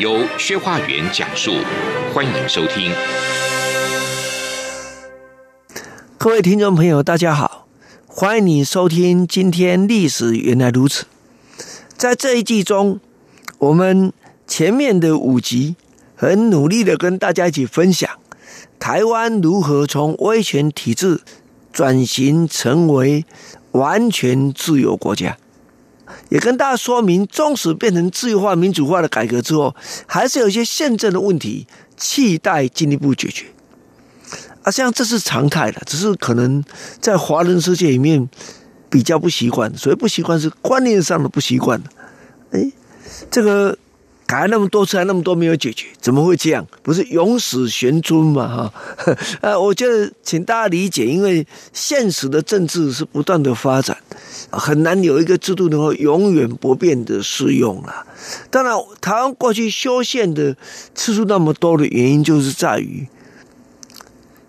由薛化元讲述，欢迎收听。各位听众朋友，大家好，欢迎你收听今天《历史原来如此》。在这一季中，我们前面的五集很努力的跟大家一起分享台湾如何从威权体制转型成为完全自由国家。也跟大家说明，纵使变成自由化、民主化的改革之后，还是有一些宪政的问题，期待进一步解决。啊，像这是常态的，只是可能在华人世界里面比较不习惯，所以不习惯是观念上的不习惯。哎，这个。改了那么多次，还那么多没有解决，怎么会这样？不是永始悬尊嘛？哈，呃，我觉得请大家理解，因为现实的政治是不断的发展，很难有一个制度能够永远不变的适用了。当然，台湾过去修宪的次数那么多的原因，就是在于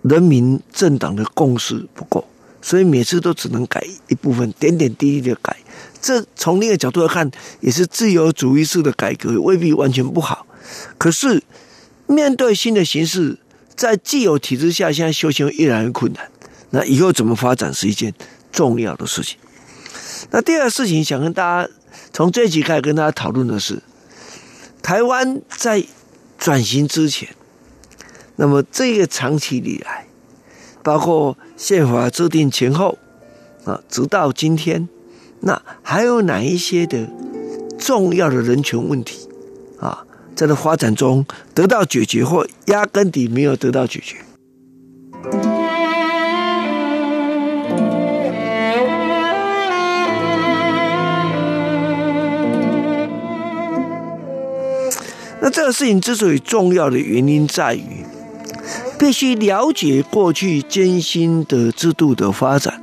人民政党的共识不够，所以每次都只能改一部分，点点滴滴的改。这从另一个角度来看，也是自由主义式的改革，未必完全不好。可是面对新的形势，在既有体制下，现在修行越来越困难。那以后怎么发展是一件重要的事情。那第二个事情，想跟大家从这集开始跟大家讨论的是，台湾在转型之前，那么这个长期以来，包括宪法制定前后啊，直到今天。那还有哪一些的重要的人权问题啊，在这发展中得到解决，或压根底没有得到解决？那这个事情之所以重要的原因在于，必须了解过去艰辛的制度的发展，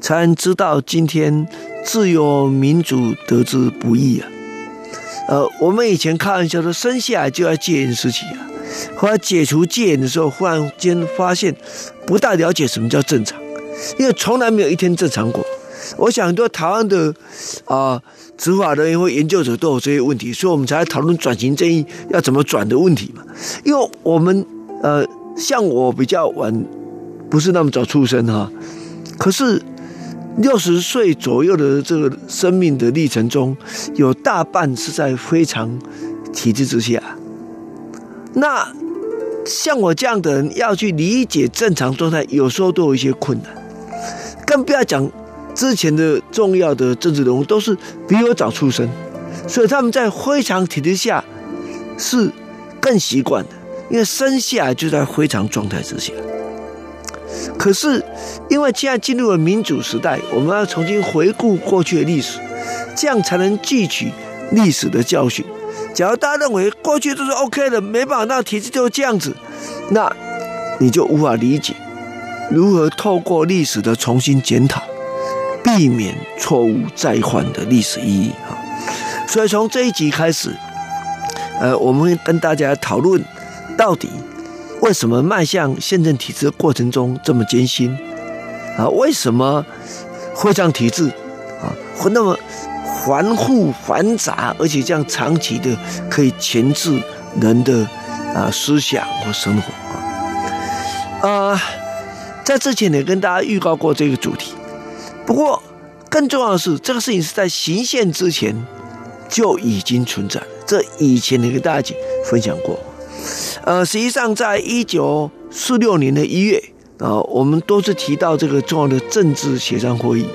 才能知道今天。自由民主得之不易啊！呃，我们以前开玩笑说，生下来就要戒严时期啊，后来解除戒严的时候，忽然间发现不大了解什么叫正常，因为从来没有一天正常过。我想很多台湾的啊执法人员或研究者都有这些问题，所以我们才讨论转型正义要怎么转的问题嘛。因为我们呃，像我比较晚，不是那么早出生哈，可是。六十岁左右的这个生命的历程中，有大半是在非常体制之下。那像我这样的人要去理解正常状态，有时候都有一些困难。更不要讲之前的重要的政治人物都是比我早出生，所以他们在非常体制下是更习惯的，因为生下来就在非常状态之下。可是，因为现在进入了民主时代，我们要重新回顾过去的历史，这样才能汲取历史的教训。假如大家认为过去都是 OK 的，没办法，那体制就是这样子，那你就无法理解如何透过历史的重新检讨，避免错误再犯的历史意义啊。所以从这一集开始，呃，我们会跟大家讨论到底。为什么迈向宪政体制的过程中这么艰辛啊？为什么会这样体制啊会那么繁复繁杂，而且这样长期的可以钳制人的啊思想和生活啊？啊，在之前也跟大家预告过这个主题。不过更重要的是，这个事情是在行宪之前就已经存在，这以前也跟大家分享过。呃，实际上，在一九四六年的一月啊，我们多次提到这个重要的政治协商会议。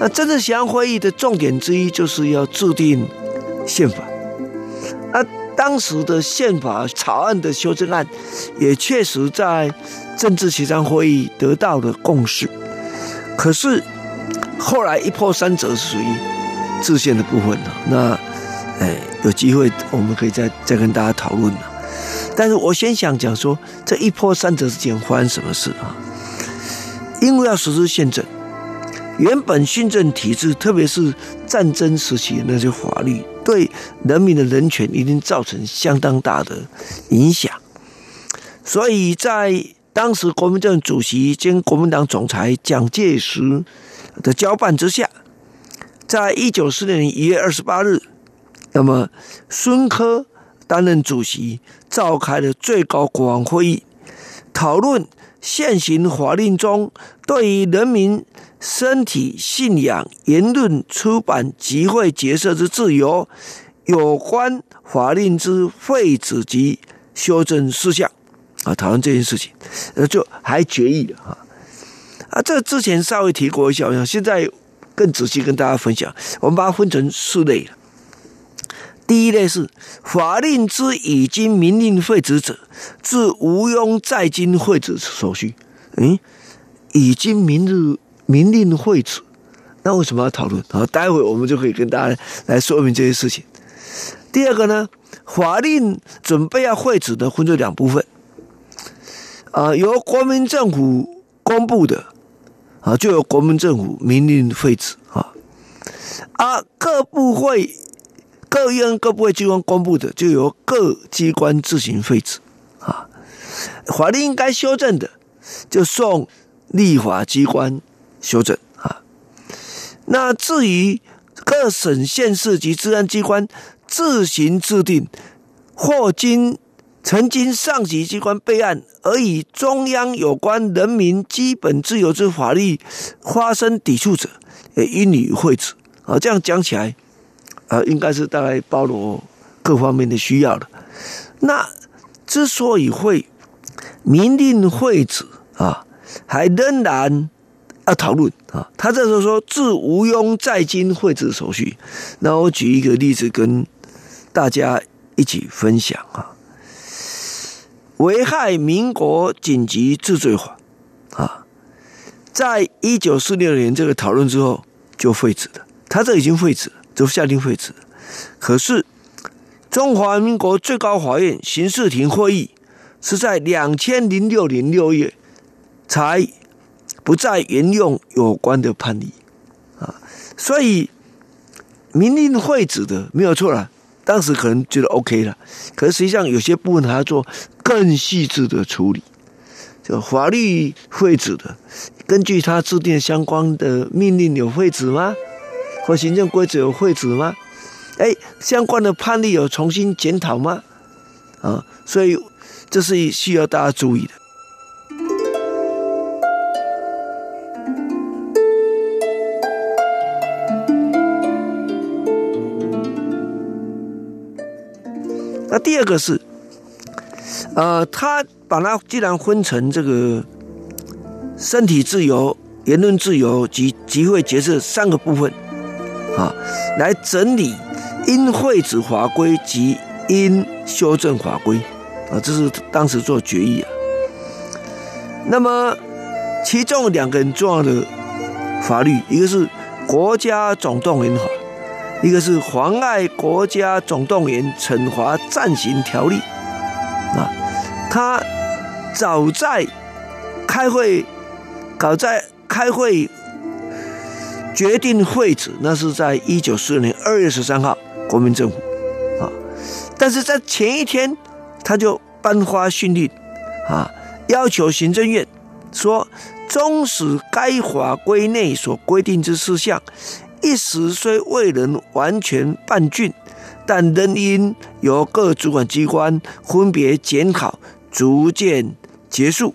那政治协商会议的重点之一，就是要制定宪法。那当时的宪法草案的修正案，也确实在政治协商会议得到了共识。可是后来一波三折，是属于制宪的部分了。那哎，有机会我们可以再再跟大家讨论了。但是我先想讲说，这一波三折之间发生什么事啊？因为要实施宪政，原本宪政体制，特别是战争时期的那些法律，对人民的人权一定造成相当大的影响。所以在当时国民政府主席兼国民党总裁蒋介石的交办之下，在一九四六年一月二十八日，那么孙科担任主席，召开了最高国王会议，讨论现行法令中对于人民身体、信仰、言论、出版、集会、结社之自由有关法令之废止及修正事项啊，讨论这件事情，呃，就还决议了啊啊，这之前稍微提过一下，现在更仔细跟大家分享，我们把它分成四类。第一类是法令之已经明令废止者，自无庸再经废止手续。嗯，已经明日明令废止，那为什么要讨论？好，待会我们就可以跟大家来说明这些事情。第二个呢，法令准备要废止的分作两部分，啊，由国民政府公布的，啊，就由国民政府明令废止啊，啊，各部会。各院各部会机关公布的，就由各机关自行废止啊。法律应该修正的，就送立法机关修正啊。那至于各省县市及治安机关自行制定，或经曾经上级机关备案而与中央有关人民基本自由之法律发生抵触者，也应予废止啊。这样讲起来。啊，应该是大概包罗各方面的需要的。那之所以会明令废止啊，还仍然要讨论啊。他这时候说，自无庸再经废止手续。那我举一个例子跟大家一起分享啊。危害民国紧急治罪法啊，在一九四六年这个讨论之后就废止了。他这已经废止了。就下令废止，可是中华民国最高法院刑事庭会议是在两千零六年六月才不再沿用有关的判例。啊，所以明令废止的没有错了，当时可能觉得 OK 了，可是实际上有些部分还要做更细致的处理，就法律废止的，根据他制定相关的命令有废止吗？和行政规则有废止吗？哎，相关的判例有重新检讨吗？啊，所以这是需要大家注意的。那第二个是，呃，他把它既然分成这个身体自由、言论自由及集会结社三个部分。啊，来整理因废止法规及因修正法规，啊，这是当时做决议啊。那么其中两个很重要的法律，一个是国家总动员法，一个是妨碍国家总动员惩罚暂行条例。啊，他早在开会，搞在开会。决定废止，那是在一九四六年二月十三号，国民政府啊，但是在前一天，他就颁发训令啊，要求行政院说，终使该法规内所规定之事项，一时虽未能完全办竣，但仍应由各主管机关分别检讨，逐渐结束，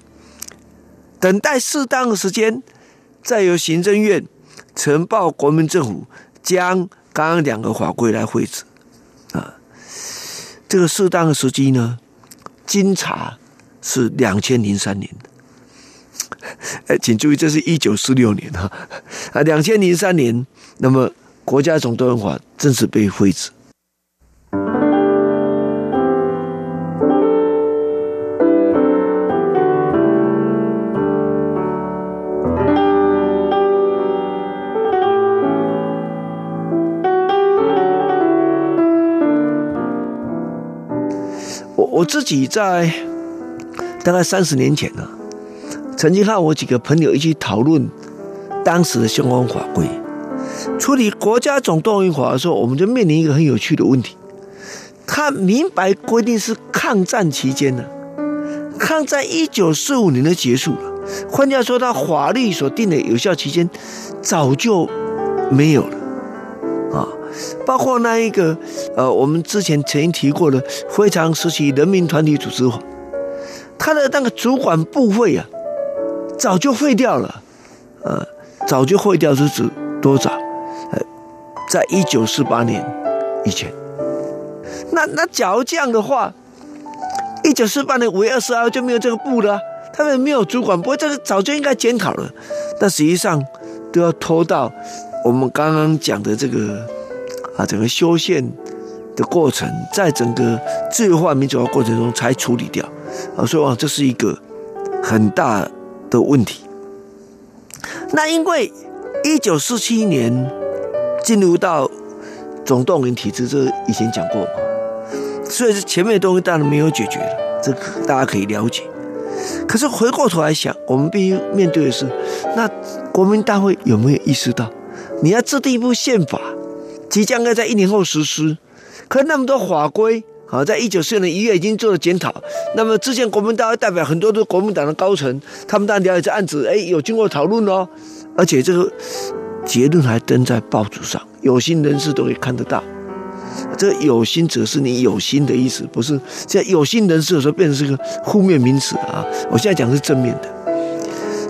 等待适当的时间，再由行政院。呈报国民政府将刚刚两个法规来废止啊，这个适当的时机呢，经查是两千零三年。哎，请注意，这是一九四六年哈啊，两千零三年，那么国家总动员法正式被废止。我自己在大概三十年前呢、曾经和我几个朋友一起讨论当时的相关法规。处理国家总动员法的时候，我们就面临一个很有趣的问题。他明白规定是抗战期间呢，抗战一九四五年的结束了。换句话说，他法律所定的有效期间早就没有了。包括那一个呃，我们之前曾经提过的非常时期人民团体组织法，他的那个主管部会啊，早就废掉了，呃，早就废掉是指多早？呃，在一九四八年以前。那那假如这样的话，一九四八年五月二十二就没有这个部了，他们没有主管部，这个早就应该检讨了。但实际上都要拖到我们刚刚讲的这个。啊，整个修宪的过程，在整个自由化、民主化过程中才处理掉，啊，所以啊，这是一个很大的问题。那因为一九四七年进入到总动员体制，这以前讲过嘛，所以前面的东西当然没有解决了，这个大家可以了解。可是回过头来想，我们必须面对的是，那国民大会有没有意识到，你要制定一部宪法？即将要在一年后实施，可那么多法规，啊，在一九四六年一月已经做了检讨。那么之前国民大会代表很多都国民党的高层，他们当然了解这案子，哎，有经过讨论哦，而且这个结论还登在报纸上，有心人士都可以看得到。这有心者是你有心的意思，不是现在有心人士的时候变成是个负面名词啊。我现在讲是正面的。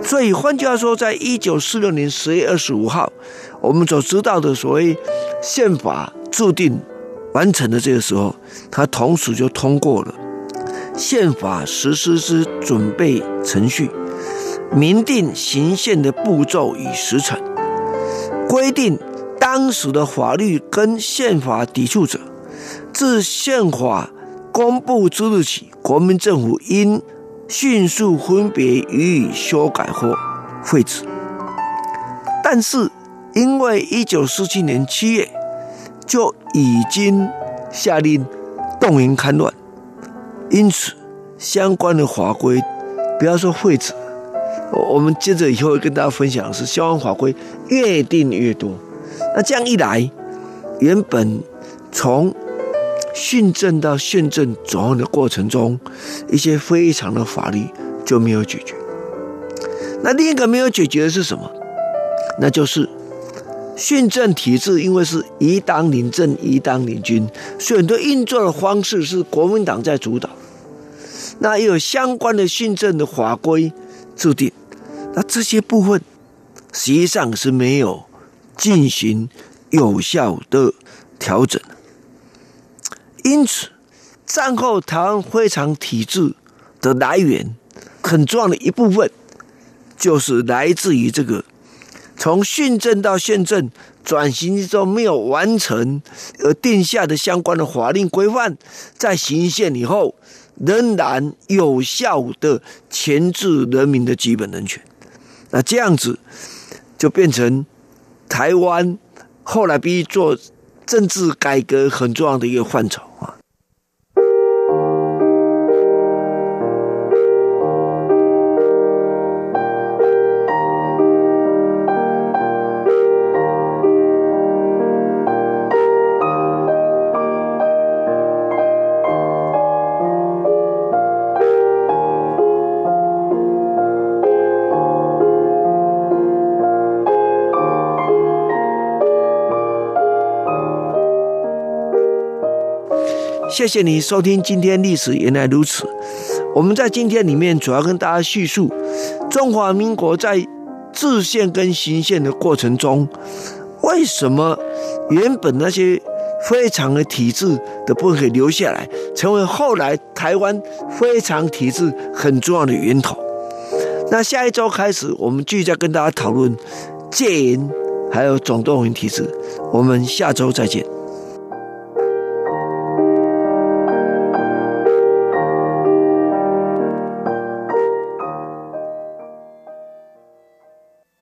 所以换句话说，在一九四六年十月二十五号，我们所知道的所谓宪法制定完成的这个时候，它同时就通过了宪法实施之准备程序，明定行宪的步骤与时程，规定当时的法律跟宪法抵触者，自宪法公布之日起，国民政府应迅速分别予以修改或废止，但是因为一九四七年七月就已经下令动员戡乱，因此相关的法规不要说废止，我们接着以后跟大家分享的是相关法规越定越多，那这样一来，原本从训政到宪政转换的过程中，一些非常的法律就没有解决。那另一个没有解决的是什么？那就是训政体制，因为是一党领政、一党领军，所以很多运作的方式是国民党在主导。那也有相关的训政的法规制定，那这些部分实际上是没有进行有效的调整。因此，战后台湾非常体制的来源，很重要的一部分，就是来自于这个从训政到宪政转型之中没有完成而定下的相关的法令规范，在行宪以后，仍然有效的钳制人民的基本人权。那这样子，就变成台湾后来必须做政治改革很重要的一个范畴。谢谢你收听今天历史原来如此。我们在今天里面主要跟大家叙述中华民国在制宪跟行宪的过程中，为什么原本那些非常的体制的部分可以留下来，成为后来台湾非常体制很重要的源头。那下一周开始，我们继续再跟大家讨论戒严还有总动员体制。我们下周再见。